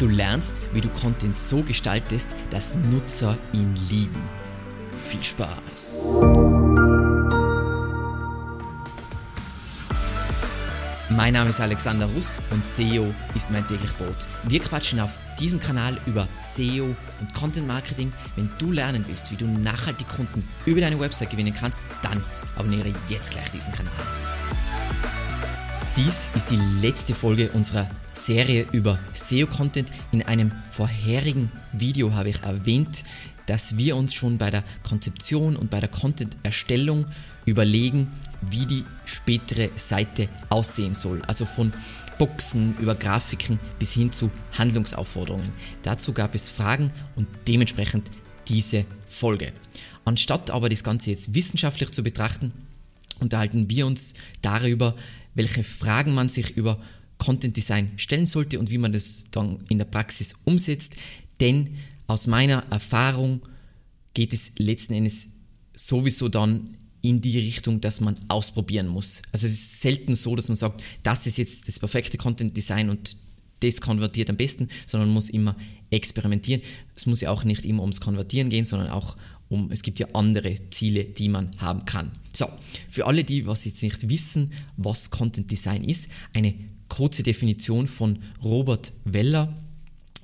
Du lernst, wie du Content so gestaltest, dass Nutzer ihn lieben. Viel Spaß! Mein Name ist Alexander Russ und SEO ist mein täglich Brot. Wir quatschen auf diesem Kanal über SEO und Content Marketing. Wenn du lernen willst, wie du nachhaltig Kunden über deine Website gewinnen kannst, dann abonniere jetzt gleich diesen Kanal. Dies ist die letzte Folge unserer Serie über SEO-Content. In einem vorherigen Video habe ich erwähnt, dass wir uns schon bei der Konzeption und bei der Content-Erstellung überlegen, wie die spätere Seite aussehen soll. Also von Boxen über Grafiken bis hin zu Handlungsaufforderungen. Dazu gab es Fragen und dementsprechend diese Folge. Anstatt aber das Ganze jetzt wissenschaftlich zu betrachten, unterhalten wir uns darüber, welche Fragen man sich über Content Design stellen sollte und wie man das dann in der Praxis umsetzt. Denn aus meiner Erfahrung geht es letzten Endes sowieso dann in die Richtung, dass man ausprobieren muss. Also es ist selten so, dass man sagt, das ist jetzt das perfekte Content Design und das konvertiert am besten, sondern man muss immer experimentieren. Es muss ja auch nicht immer ums Konvertieren gehen, sondern auch um, es gibt ja andere Ziele, die man haben kann. So, für alle, die was jetzt nicht wissen, was Content Design ist, eine kurze Definition von Robert Weller.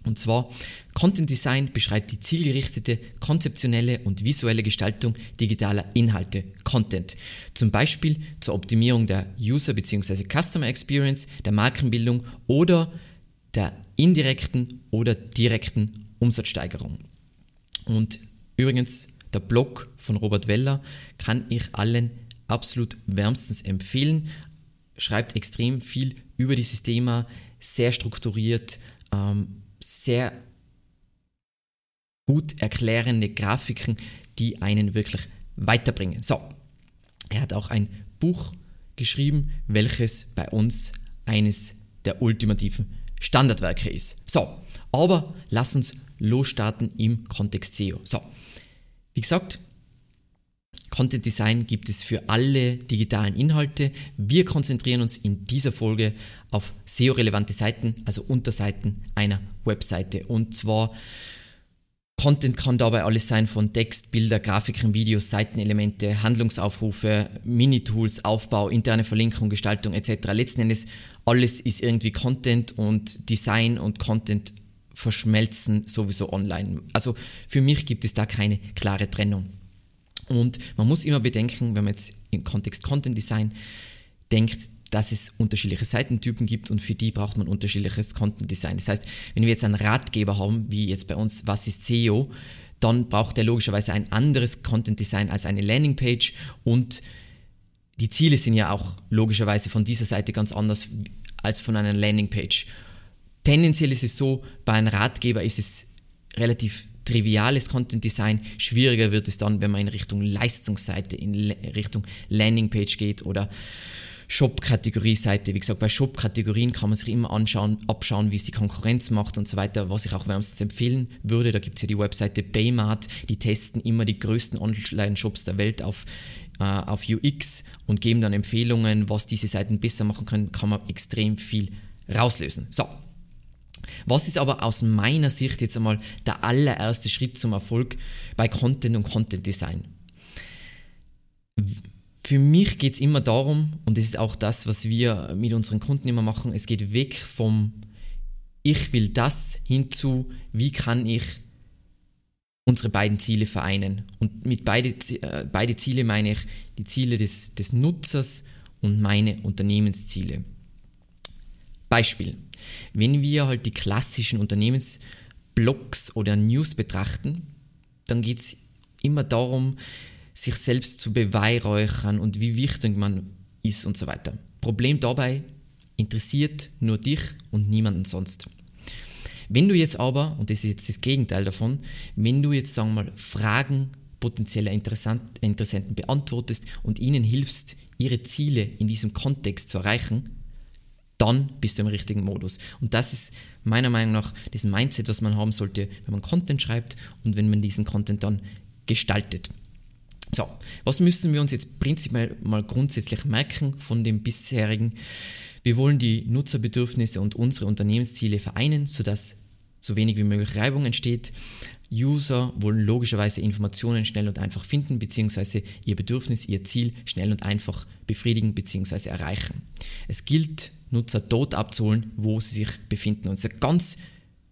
Und zwar, Content Design beschreibt die zielgerichtete, konzeptionelle und visuelle Gestaltung digitaler Inhalte, Content. Zum Beispiel zur Optimierung der User- bzw. Customer Experience, der Markenbildung oder der indirekten oder direkten Umsatzsteigerung. Und übrigens, der Blog von Robert Weller kann ich allen absolut wärmstens empfehlen. Schreibt extrem viel über dieses Thema, sehr strukturiert, ähm, sehr gut erklärende Grafiken, die einen wirklich weiterbringen. So, er hat auch ein Buch geschrieben, welches bei uns eines der ultimativen Standardwerke ist. So, aber lass uns losstarten im Kontext SEO. So, wie gesagt, Content Design gibt es für alle digitalen Inhalte. Wir konzentrieren uns in dieser Folge auf SEO-relevante Seiten, also Unterseiten einer Webseite. Und zwar Content kann dabei alles sein von Text, Bilder, Grafiken, Videos, Seitenelemente, Handlungsaufrufe, Mini-Tools, Aufbau, interne Verlinkung, Gestaltung etc. Letzten Endes alles ist irgendwie Content und Design und Content verschmelzen sowieso online. Also für mich gibt es da keine klare Trennung. Und man muss immer bedenken, wenn man jetzt im Kontext Content Design denkt, dass es unterschiedliche Seitentypen gibt und für die braucht man unterschiedliches Content Design. Das heißt, wenn wir jetzt einen Ratgeber haben, wie jetzt bei uns, was ist SEO, dann braucht er logischerweise ein anderes Content Design als eine Landingpage und die Ziele sind ja auch logischerweise von dieser Seite ganz anders als von einer Landingpage. Tendenziell ist es so, bei einem Ratgeber ist es relativ triviales Content Design. Schwieriger wird es dann, wenn man in Richtung Leistungsseite, in Richtung Landingpage geht oder Shop-Kategorie-Seite. Wie gesagt, bei Shop-Kategorien kann man sich immer anschauen, abschauen, wie es die Konkurrenz macht und so weiter, was ich auch wärmstens empfehlen würde. Da gibt es ja die Webseite Baymart, die testen immer die größten Online-Shops der Welt auf, äh, auf UX und geben dann Empfehlungen, was diese Seiten besser machen können, kann man extrem viel rauslösen. So, was ist aber aus meiner Sicht jetzt einmal der allererste Schritt zum Erfolg bei Content und Content Design? Für mich geht es immer darum, und das ist auch das, was wir mit unseren Kunden immer machen, es geht weg vom Ich will das hinzu, wie kann ich unsere beiden Ziele vereinen. Und mit beide, äh, beide Ziele meine ich die Ziele des, des Nutzers und meine Unternehmensziele. Beispiel. Wenn wir halt die klassischen Unternehmensblogs oder News betrachten, dann geht es immer darum, sich selbst zu beweihräuchern und wie wichtig man ist und so weiter. Problem dabei, interessiert nur dich und niemanden sonst. Wenn du jetzt aber, und das ist jetzt das Gegenteil davon, wenn du jetzt, sagen wir mal, Fragen potenzieller Interessenten beantwortest und ihnen hilfst, ihre Ziele in diesem Kontext zu erreichen, dann bist du im richtigen Modus. Und das ist meiner Meinung nach das Mindset, was man haben sollte, wenn man Content schreibt und wenn man diesen Content dann gestaltet. So, was müssen wir uns jetzt prinzipiell mal grundsätzlich merken von dem bisherigen? Wir wollen die Nutzerbedürfnisse und unsere Unternehmensziele vereinen, sodass so wenig wie möglich Reibung entsteht. User wollen logischerweise Informationen schnell und einfach finden, beziehungsweise ihr Bedürfnis, ihr Ziel schnell und einfach befriedigen bzw. erreichen. Es gilt, Nutzer dort abzuholen, wo sie sich befinden. Und das ist ein ganz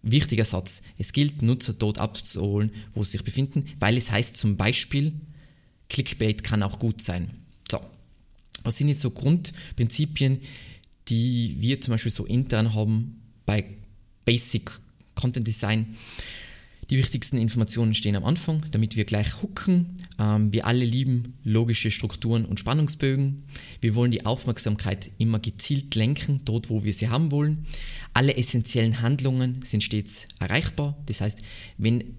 wichtiger Satz. Es gilt, Nutzer dort abzuholen, wo sie sich befinden, weil es heißt zum Beispiel, Clickbait kann auch gut sein. So, was sind jetzt so Grundprinzipien, die wir zum Beispiel so intern haben bei Basic Content Design? Die wichtigsten Informationen stehen am Anfang, damit wir gleich hooken. Ähm, wir alle lieben logische Strukturen und Spannungsbögen. Wir wollen die Aufmerksamkeit immer gezielt lenken, dort wo wir sie haben wollen. Alle essentiellen Handlungen sind stets erreichbar. Das heißt, wenn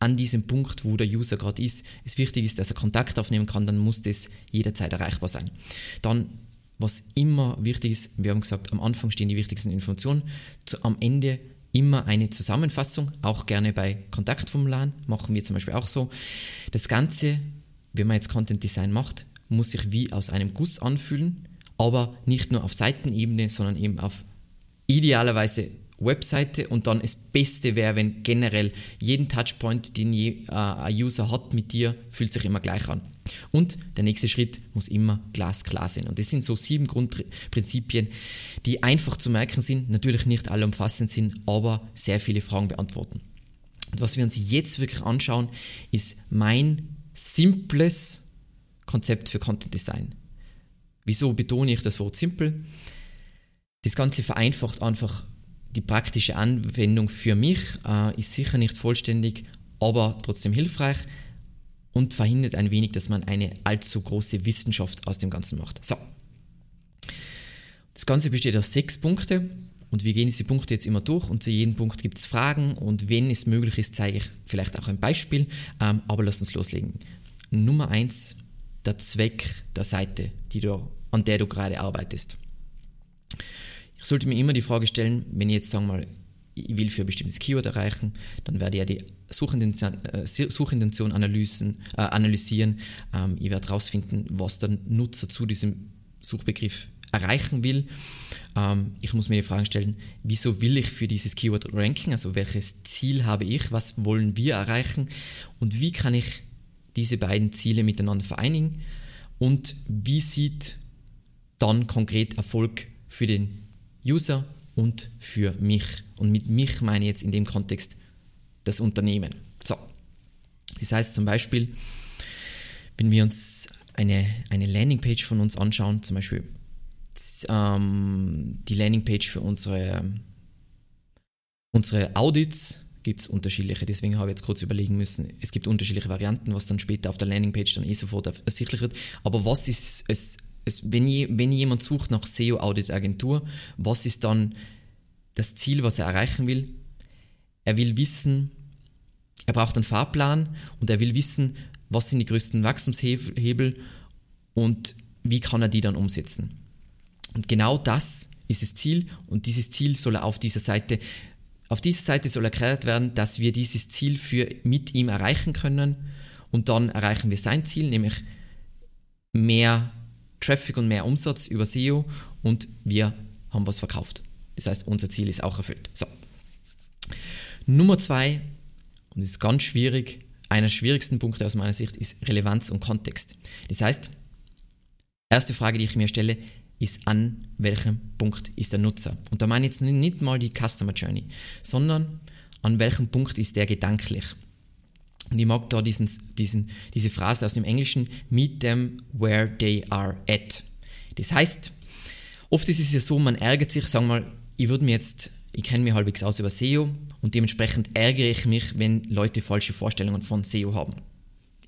an diesem Punkt, wo der User gerade ist, es wichtig ist, dass er Kontakt aufnehmen kann, dann muss das jederzeit erreichbar sein. Dann was immer wichtig ist, wir haben gesagt, am Anfang stehen die wichtigsten Informationen, zu, am Ende immer eine Zusammenfassung, auch gerne bei Kontaktformularen, machen wir zum Beispiel auch so. Das Ganze, wenn man jetzt Content Design macht, muss sich wie aus einem Guss anfühlen, aber nicht nur auf Seitenebene, sondern eben auf idealerweise Webseite und dann das Beste wäre, wenn generell jeden Touchpoint, den je, äh, ein User hat mit dir, fühlt sich immer gleich an. Und der nächste Schritt muss immer glasklar sein. Und das sind so sieben Grundprinzipien, die einfach zu merken sind, natürlich nicht alle umfassend sind, aber sehr viele Fragen beantworten. Und was wir uns jetzt wirklich anschauen, ist mein simples Konzept für Content Design. Wieso betone ich das Wort simpel? Das Ganze vereinfacht einfach die praktische Anwendung für mich, äh, ist sicher nicht vollständig, aber trotzdem hilfreich und verhindert ein wenig, dass man eine allzu große Wissenschaft aus dem Ganzen macht. So. Das Ganze besteht aus sechs Punkten und wir gehen diese Punkte jetzt immer durch und zu jedem Punkt gibt es Fragen und wenn es möglich ist, zeige ich vielleicht auch ein Beispiel, ähm, aber lass uns loslegen. Nummer eins, der Zweck der Seite, die du, an der du gerade arbeitest. Ich sollte mir immer die Frage stellen, wenn ich jetzt sagen mal ich will für ein bestimmtes Keyword erreichen, dann werde ich ja die Suchintention, äh, analysen, äh, analysieren. Ähm, ich werde herausfinden, was der Nutzer zu diesem Suchbegriff erreichen will. Ähm, ich muss mir die Frage stellen, wieso will ich für dieses Keyword ranken? Also welches Ziel habe ich? Was wollen wir erreichen? Und wie kann ich diese beiden Ziele miteinander vereinigen? Und wie sieht dann konkret Erfolg für den User und für mich. Und mit mich meine ich jetzt in dem Kontext das Unternehmen. So. Das heißt zum Beispiel, wenn wir uns eine, eine Landingpage von uns anschauen, zum Beispiel ähm, die Landingpage für unsere, unsere Audits, gibt es unterschiedliche, deswegen habe ich jetzt kurz überlegen müssen. Es gibt unterschiedliche Varianten, was dann später auf der Landingpage dann eh sofort ersichtlich wird. Aber was ist es es, wenn, je, wenn jemand sucht nach SEO-Audit-Agentur, was ist dann das Ziel, was er erreichen will? Er will wissen, er braucht einen Fahrplan und er will wissen, was sind die größten Wachstumshebel und wie kann er die dann umsetzen. Und genau das ist das Ziel und dieses Ziel soll er auf dieser Seite, auf dieser Seite soll erklärt werden, dass wir dieses Ziel für, mit ihm erreichen können und dann erreichen wir sein Ziel, nämlich mehr Traffic und mehr Umsatz über SEO und wir haben was verkauft. Das heißt, unser Ziel ist auch erfüllt. So. Nummer zwei, und das ist ganz schwierig, einer der schwierigsten Punkte aus meiner Sicht ist Relevanz und Kontext. Das heißt, erste Frage, die ich mir stelle, ist an welchem Punkt ist der Nutzer. Und da meine ich jetzt nicht mal die Customer Journey, sondern an welchem Punkt ist der gedanklich. Und ich mag da diesen, diesen, diese Phrase aus dem Englischen, meet them where they are at. Das heißt, oft ist es ja so, man ärgert sich, sagen wir mal, ich würde mir jetzt, ich kenne mich halbwegs aus über SEO und dementsprechend ärgere ich mich, wenn Leute falsche Vorstellungen von SEO haben.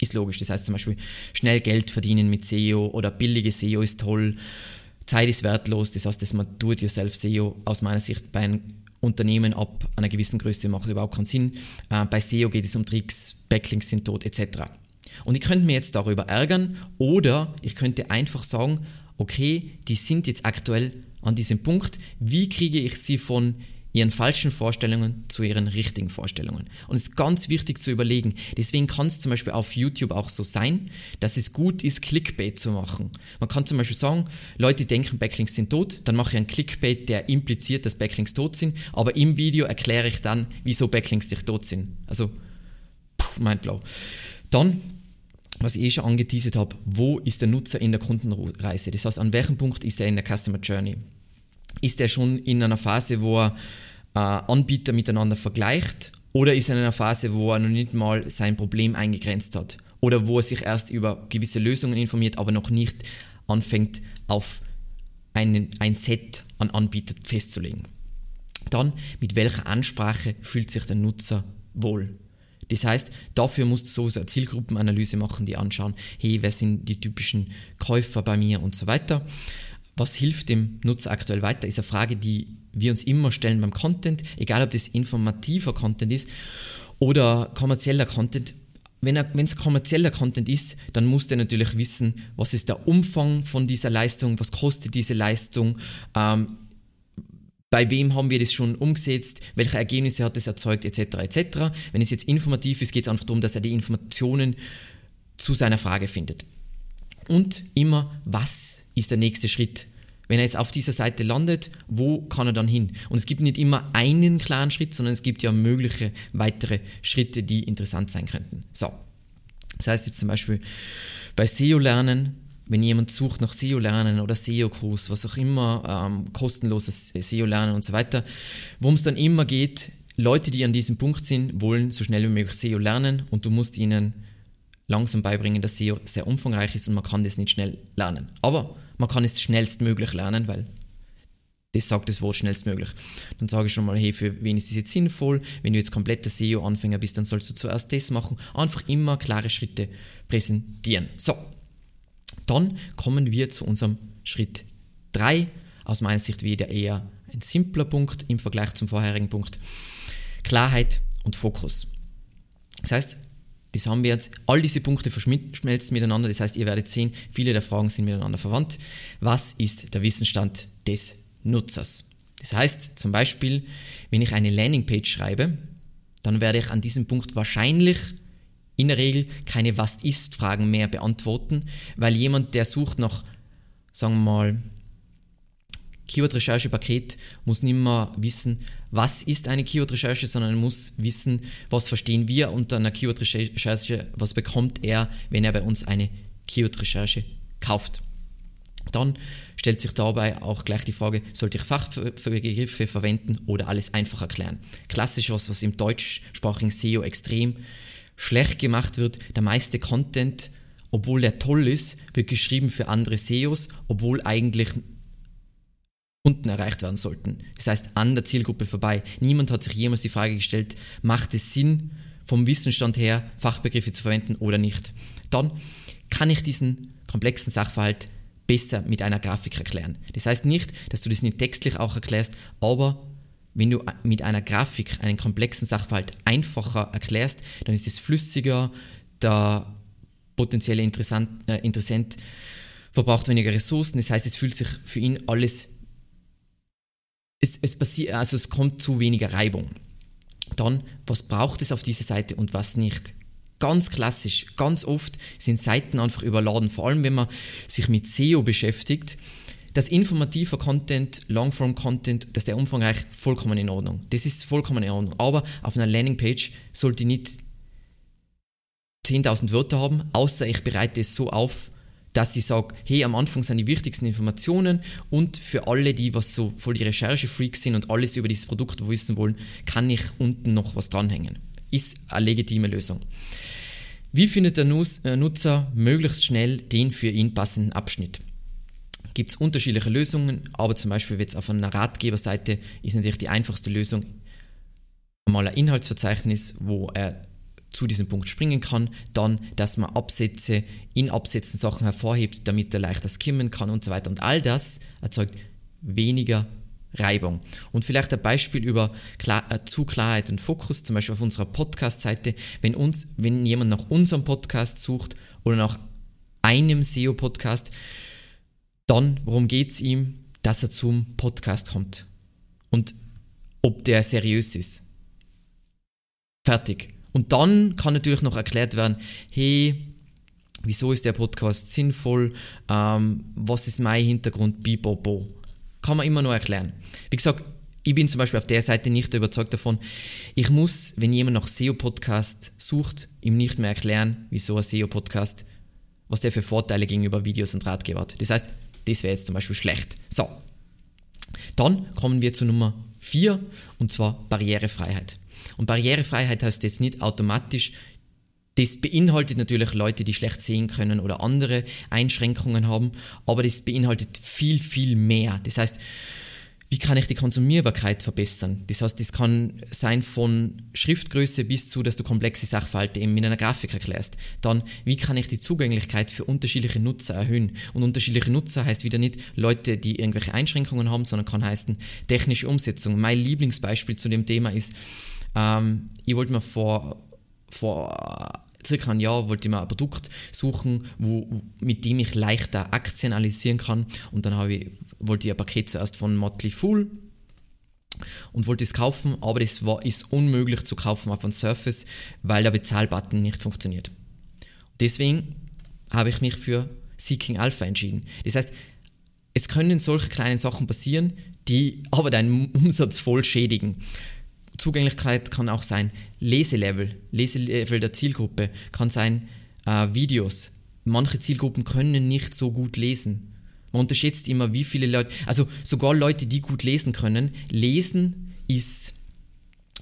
Ist logisch. Das heißt zum Beispiel, schnell Geld verdienen mit SEO oder billige SEO ist toll, Zeit ist wertlos. Das heißt, dass man Do-it-yourself SEO aus meiner Sicht bei einem Unternehmen ab einer gewissen Größe macht überhaupt keinen Sinn. Äh, bei SEO geht es um Tricks, Backlinks sind tot etc. Und ich könnte mir jetzt darüber ärgern oder ich könnte einfach sagen, okay, die sind jetzt aktuell an diesem Punkt, wie kriege ich sie von ihren falschen Vorstellungen zu ihren richtigen Vorstellungen. Und es ist ganz wichtig zu überlegen. Deswegen kann es zum Beispiel auf YouTube auch so sein, dass es gut ist, Clickbait zu machen. Man kann zum Beispiel sagen, Leute denken, Backlinks sind tot, dann mache ich einen Clickbait, der impliziert, dass Backlinks tot sind, aber im Video erkläre ich dann, wieso Backlinks nicht tot sind. Also, mein Blau. Dann was ich eh schon angeteasert habe, wo ist der Nutzer in der Kundenreise? Das heißt, an welchem Punkt ist er in der Customer Journey? Ist er schon in einer Phase, wo er äh, Anbieter miteinander vergleicht oder ist er in einer Phase, wo er noch nicht mal sein Problem eingegrenzt hat oder wo er sich erst über gewisse Lösungen informiert, aber noch nicht anfängt auf einen, ein Set an Anbietern festzulegen. Dann, mit welcher Ansprache fühlt sich der Nutzer wohl? Das heißt, dafür musst du so eine Zielgruppenanalyse machen, die anschauen, hey, wer sind die typischen Käufer bei mir und so weiter. Was hilft dem Nutzer aktuell weiter, ist eine Frage, die wir uns immer stellen beim Content, egal ob das informativer Content ist oder kommerzieller Content. Wenn es kommerzieller Content ist, dann muss der natürlich wissen, was ist der Umfang von dieser Leistung, was kostet diese Leistung, ähm, bei wem haben wir das schon umgesetzt, welche Ergebnisse hat es erzeugt, etc. etc. Wenn es jetzt informativ ist, geht es einfach darum, dass er die Informationen zu seiner Frage findet. Und immer, was ist der nächste Schritt? Wenn er jetzt auf dieser Seite landet, wo kann er dann hin? Und es gibt nicht immer einen klaren Schritt, sondern es gibt ja mögliche weitere Schritte, die interessant sein könnten. So. Das heißt jetzt zum Beispiel bei SEO-Lernen, wenn jemand sucht nach SEO-Lernen oder SEO-Kurs, was auch immer, ähm, kostenloses SEO-Lernen und so weiter, worum es dann immer geht, Leute, die an diesem Punkt sind, wollen so schnell wie möglich SEO lernen und du musst ihnen langsam beibringen, dass SEO sehr umfangreich ist und man kann das nicht schnell lernen. Aber man kann es schnellstmöglich lernen, weil das sagt das Wort schnellstmöglich. Dann sage ich schon mal, hey, für wen ist das jetzt sinnvoll? Wenn du jetzt kompletter SEO-Anfänger bist, dann sollst du zuerst das machen. Einfach immer klare Schritte präsentieren. So, dann kommen wir zu unserem Schritt 3. Aus meiner Sicht wieder eher ein simpler Punkt im Vergleich zum vorherigen Punkt. Klarheit und Fokus. Das heißt, das haben wir jetzt, all diese Punkte verschmelzen miteinander, das heißt, ihr werdet sehen, viele der Fragen sind miteinander verwandt. Was ist der Wissensstand des Nutzers? Das heißt, zum Beispiel, wenn ich eine Landingpage schreibe, dann werde ich an diesem Punkt wahrscheinlich in der Regel keine Was-ist-Fragen mehr beantworten, weil jemand, der sucht nach, sagen wir mal, Keyword-Recherche-Paket, muss nicht mehr wissen, was ist eine Keyword-Recherche, sondern muss wissen, was verstehen wir unter einer Keyword-Recherche, was bekommt er, wenn er bei uns eine Keyword-Recherche kauft. Dann stellt sich dabei auch gleich die Frage, sollte ich Fachbegriffe verwenden oder alles einfach erklären? Klassisch was, was im deutschsprachigen SEO extrem schlecht gemacht wird. Der meiste Content, obwohl der toll ist, wird geschrieben für andere SEOs, obwohl eigentlich Kunden erreicht werden sollten. Das heißt, an der Zielgruppe vorbei. Niemand hat sich jemals die Frage gestellt, macht es Sinn, vom Wissensstand her Fachbegriffe zu verwenden oder nicht. Dann kann ich diesen komplexen Sachverhalt besser mit einer Grafik erklären. Das heißt nicht, dass du das nicht textlich auch erklärst, aber wenn du mit einer Grafik einen komplexen Sachverhalt einfacher erklärst, dann ist es flüssiger, der potenzielle äh, Interessent verbraucht weniger Ressourcen, das heißt, es fühlt sich für ihn alles es, es passiert, also es kommt zu weniger Reibung. Dann, was braucht es auf dieser Seite und was nicht? Ganz klassisch, ganz oft sind Seiten einfach überladen, vor allem wenn man sich mit SEO beschäftigt. Das informative Content, Longform-Content, dass der umfangreich vollkommen in Ordnung. Das ist vollkommen in Ordnung. Aber auf einer Landingpage sollte nicht 10.000 Wörter haben, außer ich bereite es so auf, dass ich sage, hey, am Anfang sind die wichtigsten Informationen und für alle, die was so voll die Recherche-Freaks sind und alles über dieses Produkt wissen wollen, kann ich unten noch was dranhängen. Ist eine legitime Lösung. Wie findet der äh, Nutzer möglichst schnell den für ihn passenden Abschnitt? Gibt es unterschiedliche Lösungen, aber zum Beispiel jetzt auf einer Ratgeberseite ist natürlich die einfachste Lösung mal ein Inhaltsverzeichnis, wo er zu diesem Punkt springen kann, dann, dass man Absätze in Absätzen Sachen hervorhebt, damit er leichter skimmen kann und so weiter. Und all das erzeugt weniger Reibung. Und vielleicht ein Beispiel über Klar äh, zu Klarheit und Fokus, zum Beispiel auf unserer Podcast-Seite. Wenn, uns, wenn jemand nach unserem Podcast sucht oder nach einem SEO-Podcast, dann, worum geht es ihm, dass er zum Podcast kommt. Und ob der seriös ist. Fertig. Und dann kann natürlich noch erklärt werden, hey, wieso ist der Podcast sinnvoll, ähm, was ist mein Hintergrund, bibobo. Kann man immer noch erklären. Wie gesagt, ich bin zum Beispiel auf der Seite nicht überzeugt davon. Ich muss, wenn jemand nach SEO-Podcast sucht, ihm nicht mehr erklären, wieso ein SEO-Podcast, was der für Vorteile gegenüber Videos und Ratgeber hat. Das heißt, das wäre jetzt zum Beispiel schlecht. So, dann kommen wir zu Nummer 4 und zwar Barrierefreiheit. Und Barrierefreiheit heißt jetzt nicht automatisch, das beinhaltet natürlich Leute, die schlecht sehen können oder andere Einschränkungen haben, aber das beinhaltet viel, viel mehr. Das heißt, wie kann ich die Konsumierbarkeit verbessern? Das heißt, das kann sein von Schriftgröße bis zu, dass du komplexe Sachverhalte eben in einer Grafik erklärst. Dann, wie kann ich die Zugänglichkeit für unterschiedliche Nutzer erhöhen? Und unterschiedliche Nutzer heißt wieder nicht Leute, die irgendwelche Einschränkungen haben, sondern kann heißen technische Umsetzung. Mein Lieblingsbeispiel zu dem Thema ist, ähm, ich wollte mir vor, vor circa ein Jahr wollte ich mir ein Produkt suchen, wo, mit dem ich leichter Aktien analysieren kann. Und dann ich, wollte ich ein Paket zuerst von Motley Fool und wollte es kaufen, aber es war, ist unmöglich zu kaufen auf einem Surface, weil der Bezahlbutton nicht funktioniert. Deswegen habe ich mich für Seeking Alpha entschieden. Das heißt, es können solche kleinen Sachen passieren, die aber deinen Umsatz voll schädigen. Zugänglichkeit kann auch sein Leselevel, Leselevel der Zielgruppe, kann sein äh, Videos. Manche Zielgruppen können nicht so gut lesen. Man unterschätzt immer, wie viele Leute, also sogar Leute, die gut lesen können, lesen ist,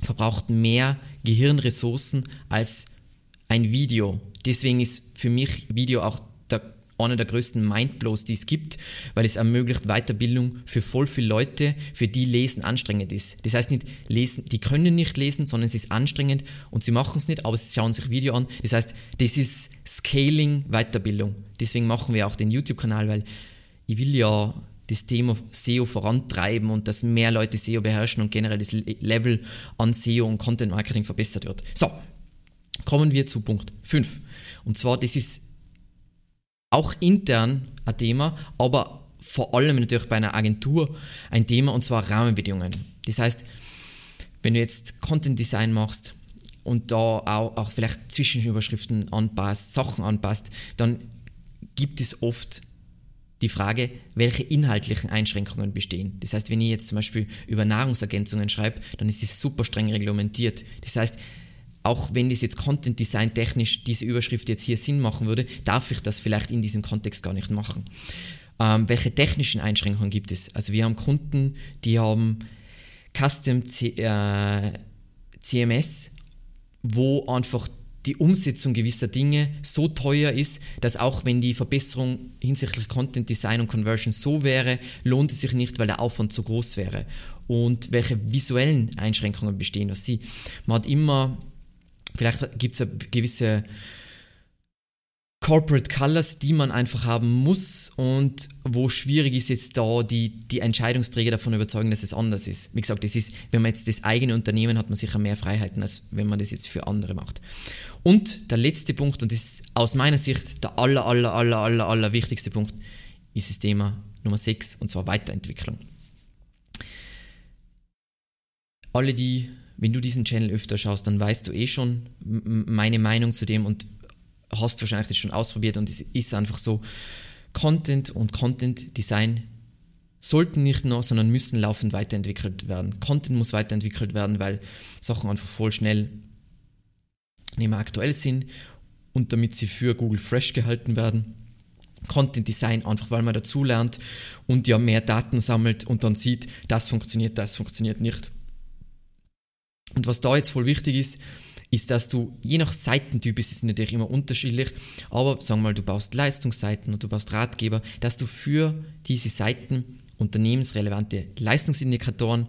verbraucht mehr Gehirnressourcen als ein Video. Deswegen ist für mich Video auch einer der größten Mindblows, die es gibt, weil es ermöglicht Weiterbildung für voll viele Leute, für die Lesen anstrengend ist. Das heißt nicht lesen, die können nicht lesen, sondern es ist anstrengend und sie machen es nicht, aber sie schauen sich Video an. Das heißt, das ist Scaling Weiterbildung. Deswegen machen wir auch den YouTube-Kanal, weil ich will ja das Thema SEO vorantreiben und dass mehr Leute SEO beherrschen und generell das Level an SEO und Content Marketing verbessert wird. So, kommen wir zu Punkt 5. Und zwar, das ist auch intern ein Thema, aber vor allem natürlich bei einer Agentur ein Thema und zwar Rahmenbedingungen. Das heißt, wenn du jetzt Content Design machst und da auch, auch vielleicht Zwischenüberschriften anpasst, Sachen anpasst, dann gibt es oft die Frage, welche inhaltlichen Einschränkungen bestehen. Das heißt, wenn ich jetzt zum Beispiel über Nahrungsergänzungen schreibe, dann ist es super streng reglementiert. Das heißt, auch wenn das jetzt Content Design technisch diese Überschrift jetzt hier Sinn machen würde, darf ich das vielleicht in diesem Kontext gar nicht machen. Ähm, welche technischen Einschränkungen gibt es? Also wir haben Kunden, die haben Custom C äh, CMS, wo einfach die Umsetzung gewisser Dinge so teuer ist, dass auch wenn die Verbesserung hinsichtlich Content Design und Conversion so wäre, lohnt es sich nicht, weil der Aufwand zu groß wäre. Und welche visuellen Einschränkungen bestehen. Also sie, man hat immer Vielleicht gibt es gewisse Corporate Colors, die man einfach haben muss und wo schwierig ist jetzt da die, die Entscheidungsträger davon überzeugen, dass es anders ist. Wie gesagt, das ist, wenn man jetzt das eigene Unternehmen hat, man sicher mehr Freiheiten, als wenn man das jetzt für andere macht. Und der letzte Punkt, und das ist aus meiner Sicht der aller, aller, aller, aller, aller wichtigste Punkt, ist das Thema Nummer 6, und zwar Weiterentwicklung. Alle, die wenn du diesen Channel öfter schaust, dann weißt du eh schon meine Meinung zu dem und hast wahrscheinlich das schon ausprobiert und es ist einfach so, Content und Content Design sollten nicht nur, sondern müssen laufend weiterentwickelt werden. Content muss weiterentwickelt werden, weil Sachen einfach voll schnell nicht mehr aktuell sind und damit sie für Google Fresh gehalten werden. Content Design einfach, weil man dazulernt und ja mehr Daten sammelt und dann sieht, das funktioniert, das funktioniert nicht. Und was da jetzt voll wichtig ist, ist, dass du, je nach Seitentyp ist es natürlich immer unterschiedlich, aber sagen wir mal, du baust Leistungsseiten und du baust Ratgeber, dass du für diese Seiten unternehmensrelevante Leistungsindikatoren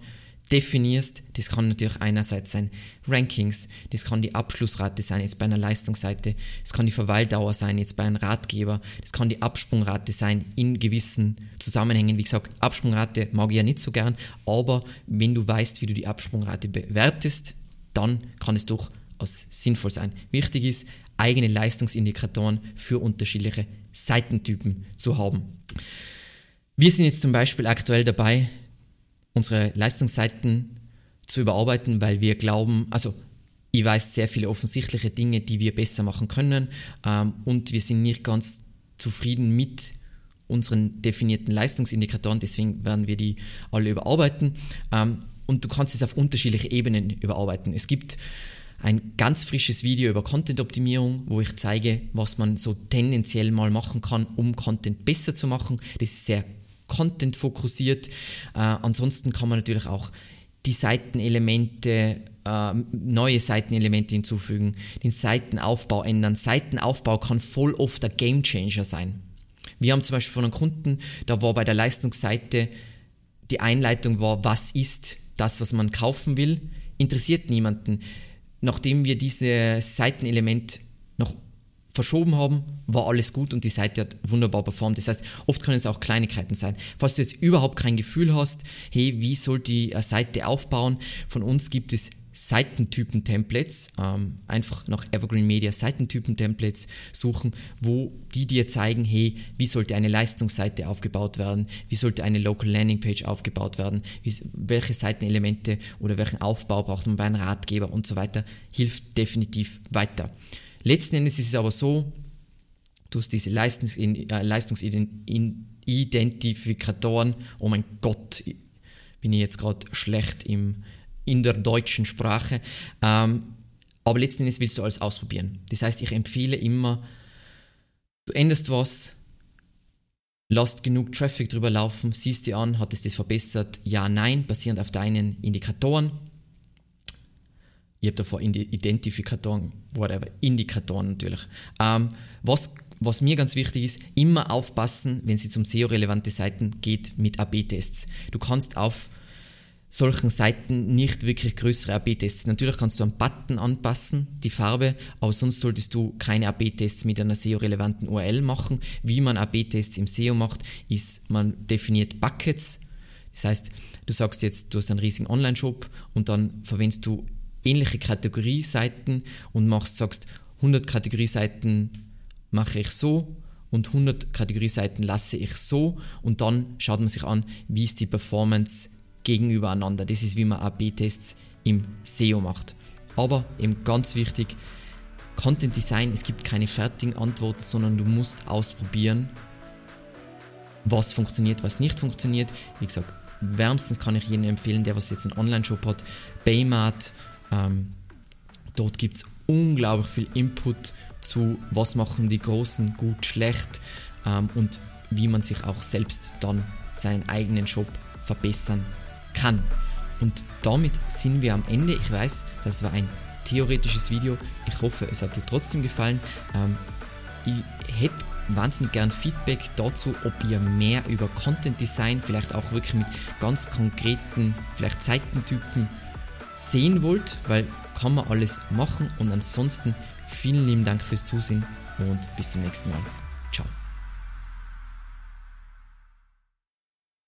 definierst. Das kann natürlich einerseits sein Rankings, das kann die Abschlussrate sein jetzt bei einer Leistungsseite, das kann die Verweildauer sein jetzt bei einem Ratgeber, das kann die Absprungrate sein in gewissen Zusammenhängen. Wie gesagt, Absprungrate mag ich ja nicht so gern, aber wenn du weißt, wie du die Absprungrate bewertest, dann kann es durchaus sinnvoll sein. Wichtig ist, eigene Leistungsindikatoren für unterschiedliche Seitentypen zu haben. Wir sind jetzt zum Beispiel aktuell dabei, unsere Leistungsseiten zu überarbeiten, weil wir glauben, also ich weiß sehr viele offensichtliche Dinge, die wir besser machen können ähm, und wir sind nicht ganz zufrieden mit unseren definierten Leistungsindikatoren, deswegen werden wir die alle überarbeiten ähm, und du kannst es auf unterschiedliche Ebenen überarbeiten. Es gibt ein ganz frisches Video über Content-Optimierung, wo ich zeige, was man so tendenziell mal machen kann, um Content besser zu machen. Das ist sehr Content-fokussiert. Äh, ansonsten kann man natürlich auch die Seitenelemente, äh, neue Seitenelemente hinzufügen, den Seitenaufbau ändern. Seitenaufbau kann voll oft der Gamechanger sein. Wir haben zum Beispiel von einem Kunden, da war bei der Leistungsseite die Einleitung war, was ist das, was man kaufen will, interessiert niemanden. Nachdem wir dieses Seitenelement noch verschoben haben, war alles gut und die Seite hat wunderbar performt. Das heißt, oft können es auch Kleinigkeiten sein. Falls du jetzt überhaupt kein Gefühl hast, hey, wie soll die äh, Seite aufbauen, von uns gibt es Seitentypen-Templates, ähm, einfach nach Evergreen Media Seitentypen-Templates suchen, wo die dir zeigen, hey, wie sollte eine Leistungsseite aufgebaut werden, wie sollte eine Local Landing Page aufgebaut werden, wie, welche Seitenelemente oder welchen Aufbau braucht man bei einem Ratgeber und so weiter, hilft definitiv weiter. Letzten Endes ist es aber so, du hast diese Leistungs äh, Leistungsidentifikatoren, oh mein Gott, bin ich jetzt gerade schlecht im in der deutschen Sprache. Ähm, aber letzten Endes willst du alles ausprobieren. Das heißt, ich empfehle immer, du änderst was, lasst genug Traffic drüber laufen, siehst dir an, hat es das verbessert? Ja, nein, basierend auf deinen Indikatoren. Ich habe davor Identifikatoren, whatever, Indikatoren natürlich. Ähm, was, was mir ganz wichtig ist, immer aufpassen, wenn es um SEO-relevante Seiten geht, mit AB-Tests. Du kannst auf solchen Seiten nicht wirklich größere AB-Tests. Natürlich kannst du einen Button anpassen, die Farbe, aber sonst solltest du keine AB-Tests mit einer SEO-relevanten URL machen. Wie man AB-Tests im SEO macht, ist, man definiert Buckets. Das heißt, du sagst jetzt, du hast einen riesigen Online-Shop und dann verwendest du ähnliche Kategorieseiten und machst, sagst, 100 Kategorieseiten mache ich so und 100 Kategorieseiten lasse ich so und dann schaut man sich an, wie ist die Performance gegenüber einander. Das ist, wie man AB-Tests im SEO macht. Aber eben ganz wichtig, Content Design, es gibt keine fertigen Antworten, sondern du musst ausprobieren, was funktioniert, was nicht funktioniert. Wie gesagt, wärmstens kann ich jedem empfehlen, der was jetzt einen Online-Shop hat, Baymat. Ähm, dort gibt es unglaublich viel Input zu, was machen die Großen gut, schlecht ähm, und wie man sich auch selbst dann seinen eigenen Shop verbessern kann. Und damit sind wir am Ende. Ich weiß, das war ein theoretisches Video. Ich hoffe, es hat dir trotzdem gefallen. Ähm, ich hätte wahnsinnig gern Feedback dazu, ob ihr mehr über Content Design, vielleicht auch wirklich mit ganz konkreten, vielleicht Seitentypen sehen wollt, weil kann man alles machen. Und ansonsten vielen lieben Dank fürs Zusehen und bis zum nächsten Mal.